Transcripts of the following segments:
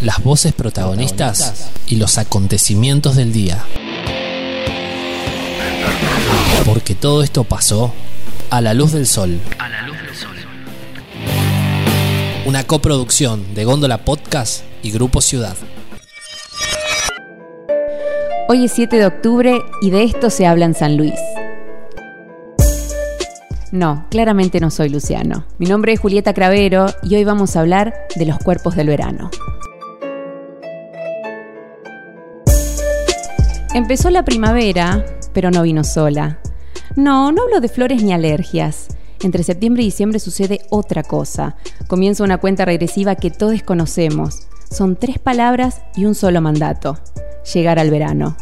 las voces protagonistas y los acontecimientos del día. Porque todo esto pasó a la luz del sol. A la luz del sol. Una coproducción de Góndola Podcast y Grupo Ciudad. Hoy es 7 de octubre y de esto se habla en San Luis. No, claramente no soy Luciano. Mi nombre es Julieta Cravero y hoy vamos a hablar de los cuerpos del verano. Empezó la primavera, pero no vino sola. No, no hablo de flores ni alergias. Entre septiembre y diciembre sucede otra cosa. Comienza una cuenta regresiva que todos conocemos. Son tres palabras y un solo mandato. Llegar al verano.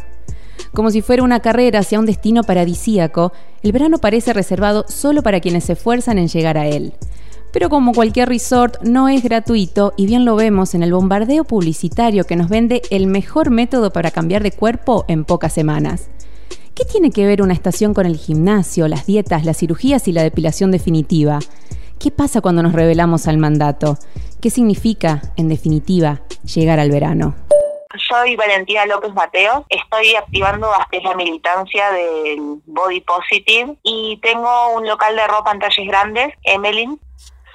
Como si fuera una carrera hacia un destino paradisíaco, el verano parece reservado solo para quienes se esfuerzan en llegar a él. Pero como cualquier resort, no es gratuito y bien lo vemos en el bombardeo publicitario que nos vende el mejor método para cambiar de cuerpo en pocas semanas. ¿Qué tiene que ver una estación con el gimnasio, las dietas, las cirugías y la depilación definitiva? ¿Qué pasa cuando nos revelamos al mandato? ¿Qué significa, en definitiva, llegar al verano? Soy Valentina López Mateos, estoy activando hasta la militancia del Body Positive y tengo un local de ropa en talles grandes, Emelin.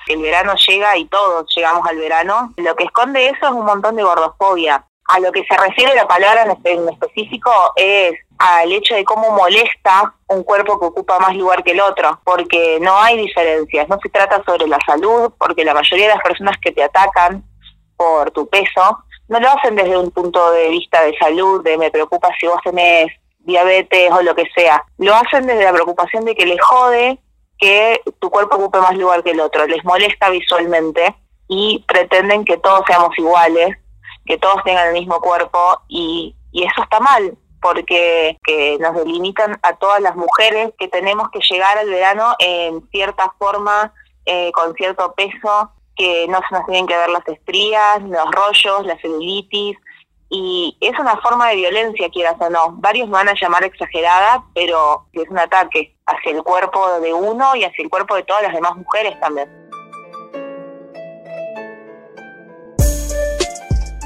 El verano llega y todos llegamos al verano. Lo que esconde eso es un montón de gordofobia. A lo que se refiere la palabra en específico es al hecho de cómo molesta un cuerpo que ocupa más lugar que el otro, porque no hay diferencias, no se trata sobre la salud, porque la mayoría de las personas que te atacan por tu peso no lo hacen desde un punto de vista de salud, de me preocupa si vos tenés diabetes o lo que sea. Lo hacen desde la preocupación de que les jode que tu cuerpo ocupe más lugar que el otro, les molesta visualmente y pretenden que todos seamos iguales, que todos tengan el mismo cuerpo y, y eso está mal porque que nos delimitan a todas las mujeres que tenemos que llegar al verano en cierta forma, eh, con cierto peso, que no se nos tienen que ver las estrías, los rollos, la celulitis, y es una forma de violencia, quieras o no. Varios van a llamar exagerada, pero es un ataque hacia el cuerpo de uno y hacia el cuerpo de todas las demás mujeres también.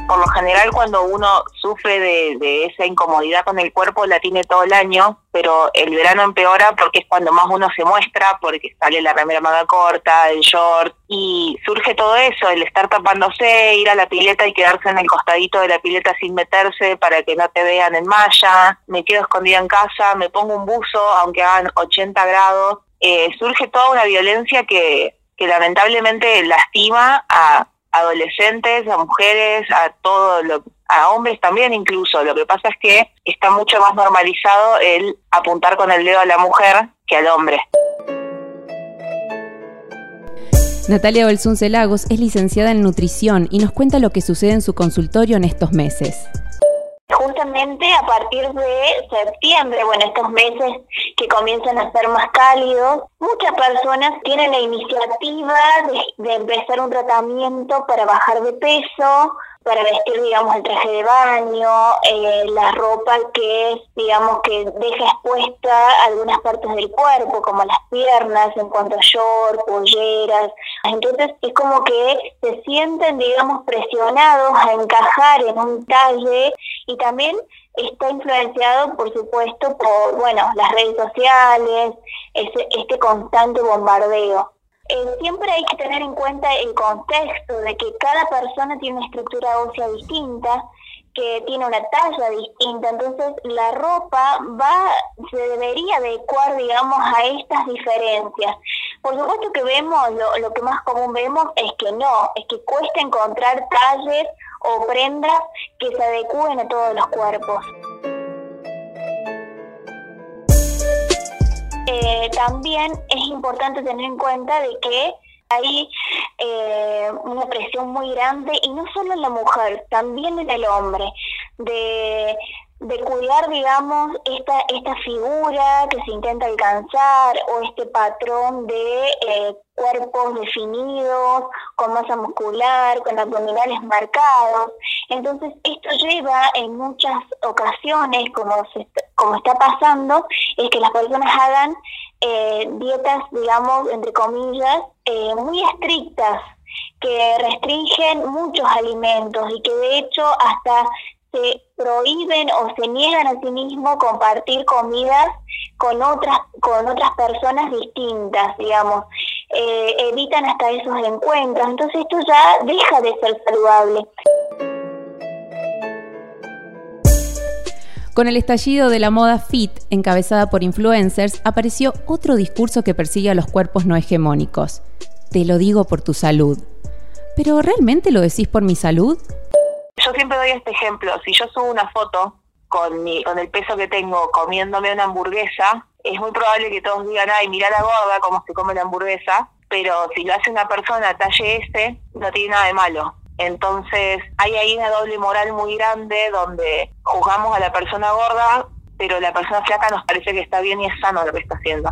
Por lo general cuando uno sufre de, esa incomodidad con el cuerpo la tiene todo el año, pero el verano empeora porque es cuando más uno se muestra, porque sale la remera manga corta, el short, y surge todo eso, el estar tapándose, ir a la pileta y quedarse en el costadito de la pileta sin meterse para que no te vean en malla, me quedo escondida en casa, me pongo un buzo aunque hagan 80 grados, eh, surge toda una violencia que, que lamentablemente lastima a adolescentes, a mujeres, a todo lo, a hombres también incluso. Lo que pasa es que está mucho más normalizado el apuntar con el dedo a la mujer que al hombre. Natalia Belsunce Lagos es licenciada en nutrición y nos cuenta lo que sucede en su consultorio en estos meses justamente a partir de septiembre, bueno, estos meses que comienzan a ser más cálidos, muchas personas tienen la iniciativa de, empezar un tratamiento para bajar de peso, para vestir, digamos, el traje de baño, eh, la ropa que es, digamos, que deja expuesta algunas partes del cuerpo, como las piernas, en cuanto a short, polleras. Entonces es como que se sienten, digamos, presionados a encajar en un talle y también está influenciado, por supuesto, por, bueno, las redes sociales, ese, este constante bombardeo. Eh, siempre hay que tener en cuenta el contexto de que cada persona tiene una estructura ósea distinta, que tiene una talla distinta, entonces la ropa va, se debería adecuar, digamos, a estas diferencias. Por supuesto que vemos, lo, lo que más común vemos es que no, es que cuesta encontrar talles o prendas que se adecúen a todos los cuerpos. Eh, también es importante tener en cuenta de que hay eh, una presión muy grande y no solo en la mujer, también en el hombre, de de cuidar, digamos, esta, esta figura que se intenta alcanzar o este patrón de eh, cuerpos definidos, con masa muscular, con abdominales marcados. Entonces, esto lleva en muchas ocasiones, como, se, como está pasando, es que las personas hagan eh, dietas, digamos, entre comillas, eh, muy estrictas que restringen muchos alimentos y que de hecho hasta se prohíben o se niegan a sí mismos compartir comidas con otras con otras personas distintas, digamos, eh, evitan hasta esos encuentros, entonces esto ya deja de ser saludable. Con el estallido de la moda fit, encabezada por influencers, apareció otro discurso que persigue a los cuerpos no hegemónicos. Te lo digo por tu salud. ¿Pero realmente lo decís por mi salud? Yo siempre doy este ejemplo. Si yo subo una foto con, mi, con el peso que tengo comiéndome una hamburguesa, es muy probable que todos digan, ay, mira la gorda cómo se come la hamburguesa, pero si lo hace una persona talle S, no tiene nada de malo. Entonces hay ahí una doble moral muy grande donde juzgamos a la persona gorda, pero la persona flaca nos parece que está bien y es sano lo que está haciendo.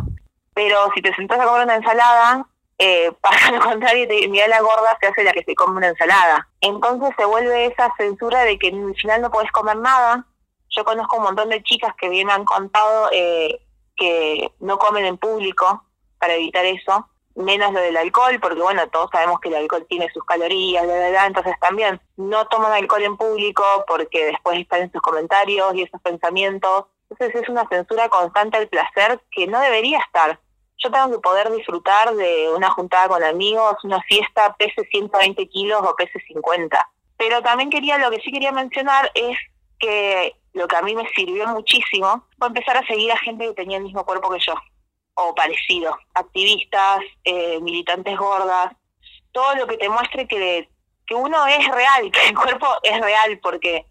Pero si te sentás a comer una ensalada, eh, pasa lo contrario y mira la gorda se hace la que se come una ensalada. Entonces se vuelve esa censura de que al final no podés comer nada. Yo conozco un montón de chicas que bien han contado eh, que no comen en público para evitar eso menos lo del alcohol, porque bueno, todos sabemos que el alcohol tiene sus calorías, bla, entonces también no toman alcohol en público porque después están en sus comentarios y esos pensamientos. Entonces es una censura constante al placer que no debería estar. Yo tengo que poder disfrutar de una juntada con amigos, una fiesta, pese 120 kilos o pese 50. Pero también quería, lo que sí quería mencionar es que lo que a mí me sirvió muchísimo fue empezar a seguir a gente que tenía el mismo cuerpo que yo o parecido, activistas, eh, militantes gordas, todo lo que te muestre que, que uno es real, que el cuerpo es real, porque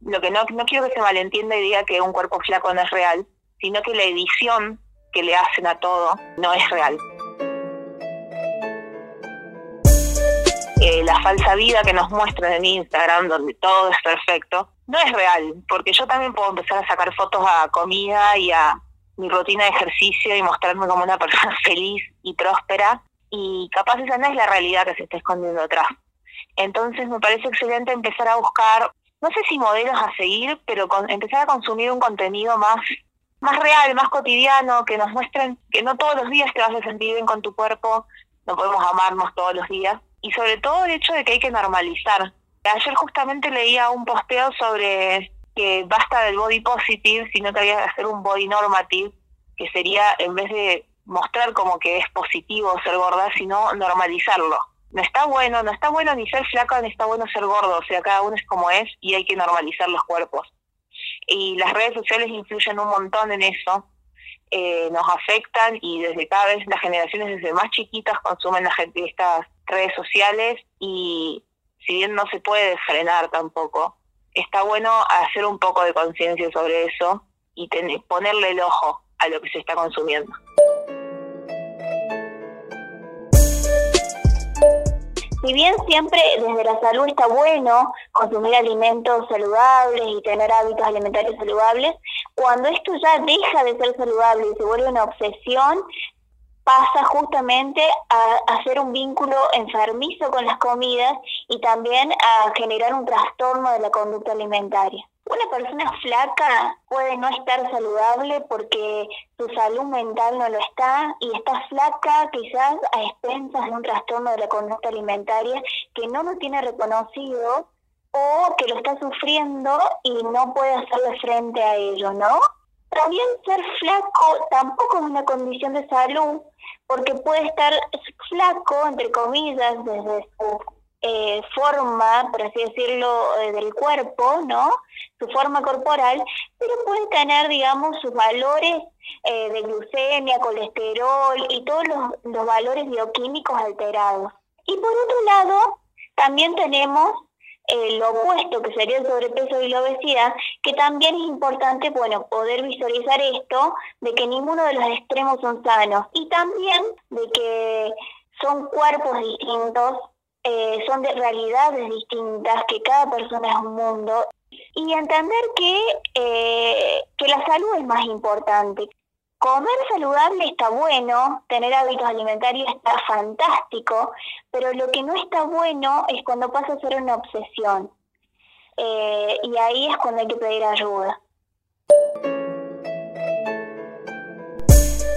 lo que no, no quiero que se malentienda y diga que un cuerpo flaco no es real, sino que la edición que le hacen a todo no es real. Eh, la falsa vida que nos muestran en Instagram, donde todo es perfecto, no es real, porque yo también puedo empezar a sacar fotos a comida y a mi rutina de ejercicio y mostrarme como una persona feliz y próspera y capaz esa no es la realidad que se está escondiendo atrás. Entonces me parece excelente empezar a buscar, no sé si modelos a seguir, pero empezar a consumir un contenido más más real, más cotidiano, que nos muestren que no todos los días te vas a sentir bien con tu cuerpo, no podemos amarnos todos los días, y sobre todo el hecho de que hay que normalizar. Ayer justamente leía un posteo sobre que basta del body positive, sino que había que hacer un body normative, que sería, en vez de mostrar como que es positivo ser gorda, sino normalizarlo. No está bueno, no está bueno ni ser flaca, ni está bueno ser gordo, o sea, cada uno es como es y hay que normalizar los cuerpos. Y las redes sociales influyen un montón en eso, eh, nos afectan y desde cada vez las generaciones desde más chiquitas consumen las, estas redes sociales y si bien no se puede frenar tampoco, está bueno hacer un poco de conciencia sobre eso y ponerle el ojo a lo que se está consumiendo. Si bien siempre desde la salud está bueno consumir alimentos saludables y tener hábitos alimentarios saludables, cuando esto ya deja de ser saludable y se vuelve una obsesión, pasa justamente a hacer un vínculo enfermizo con las comidas y también a generar un trastorno de la conducta alimentaria. Una persona flaca puede no estar saludable porque su salud mental no lo está y está flaca quizás a expensas de un trastorno de la conducta alimentaria que no lo tiene reconocido o que lo está sufriendo y no puede hacerle frente a ello, ¿no? También ser flaco tampoco es una condición de salud, porque puede estar flaco, entre comillas, desde su eh, forma, por así decirlo, eh, del cuerpo, ¿no? Su forma corporal, pero puede tener, digamos, sus valores eh, de glucemia, colesterol y todos los, los valores bioquímicos alterados. Y por otro lado, también tenemos lo opuesto, que sería el sobrepeso y la obesidad, que también es importante, bueno, poder visualizar esto, de que ninguno de los extremos son sanos, y también de que son cuerpos distintos, eh, son de realidades distintas, que cada persona es un mundo, y entender que, eh, que la salud es más importante, Comer saludable está bueno, tener hábitos alimentarios está fantástico, pero lo que no está bueno es cuando pasa a ser una obsesión. Eh, y ahí es cuando hay que pedir ayuda.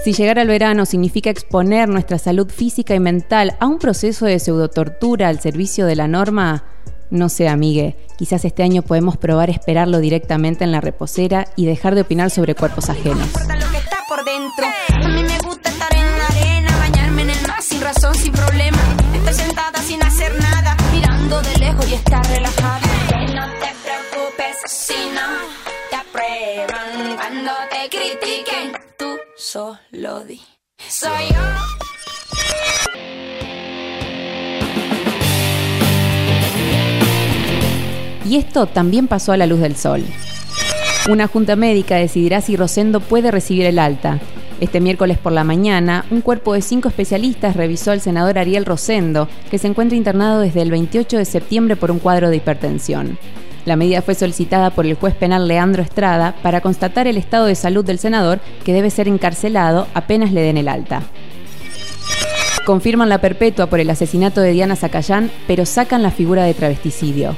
Si llegar al verano significa exponer nuestra salud física y mental a un proceso de pseudotortura al servicio de la norma, no sé, amigue, quizás este año podemos probar esperarlo directamente en la reposera y dejar de opinar sobre cuerpos ajenos. critiquen. Tú solo di. Soy yo. Y esto también pasó a la luz del sol. Una junta médica decidirá si Rosendo puede recibir el alta. Este miércoles por la mañana, un cuerpo de cinco especialistas revisó al senador Ariel Rosendo, que se encuentra internado desde el 28 de septiembre por un cuadro de hipertensión. La medida fue solicitada por el juez penal Leandro Estrada para constatar el estado de salud del senador, que debe ser encarcelado apenas le den el alta. Confirman la perpetua por el asesinato de Diana Zacayán, pero sacan la figura de travesticidio.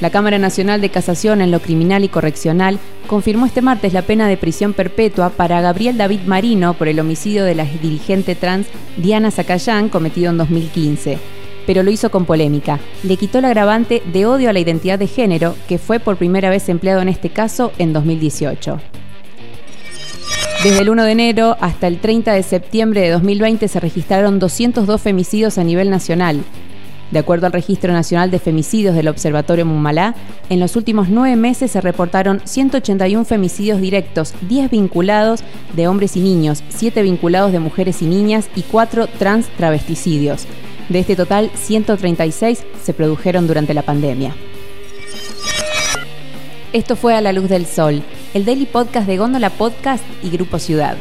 La Cámara Nacional de Casación en lo Criminal y Correccional confirmó este martes la pena de prisión perpetua para Gabriel David Marino por el homicidio de la dirigente trans Diana Zacayán cometido en 2015. Pero lo hizo con polémica. Le quitó el agravante de odio a la identidad de género, que fue por primera vez empleado en este caso en 2018. Desde el 1 de enero hasta el 30 de septiembre de 2020 se registraron 202 femicidios a nivel nacional, de acuerdo al Registro Nacional de Femicidios del Observatorio Mumalá, en los últimos nueve meses se reportaron 181 femicidios directos, 10 vinculados de hombres y niños, 7 vinculados de mujeres y niñas y 4 trans travesticidios. De este total, 136 se produjeron durante la pandemia. Esto fue A la Luz del Sol, el daily podcast de Góndola Podcast y Grupo Ciudad.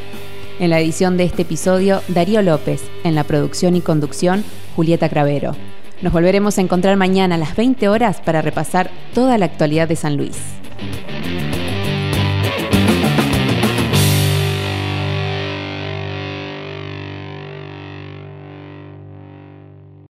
En la edición de este episodio, Darío López. En la producción y conducción, Julieta Cravero. Nos volveremos a encontrar mañana a las 20 horas para repasar toda la actualidad de San Luis.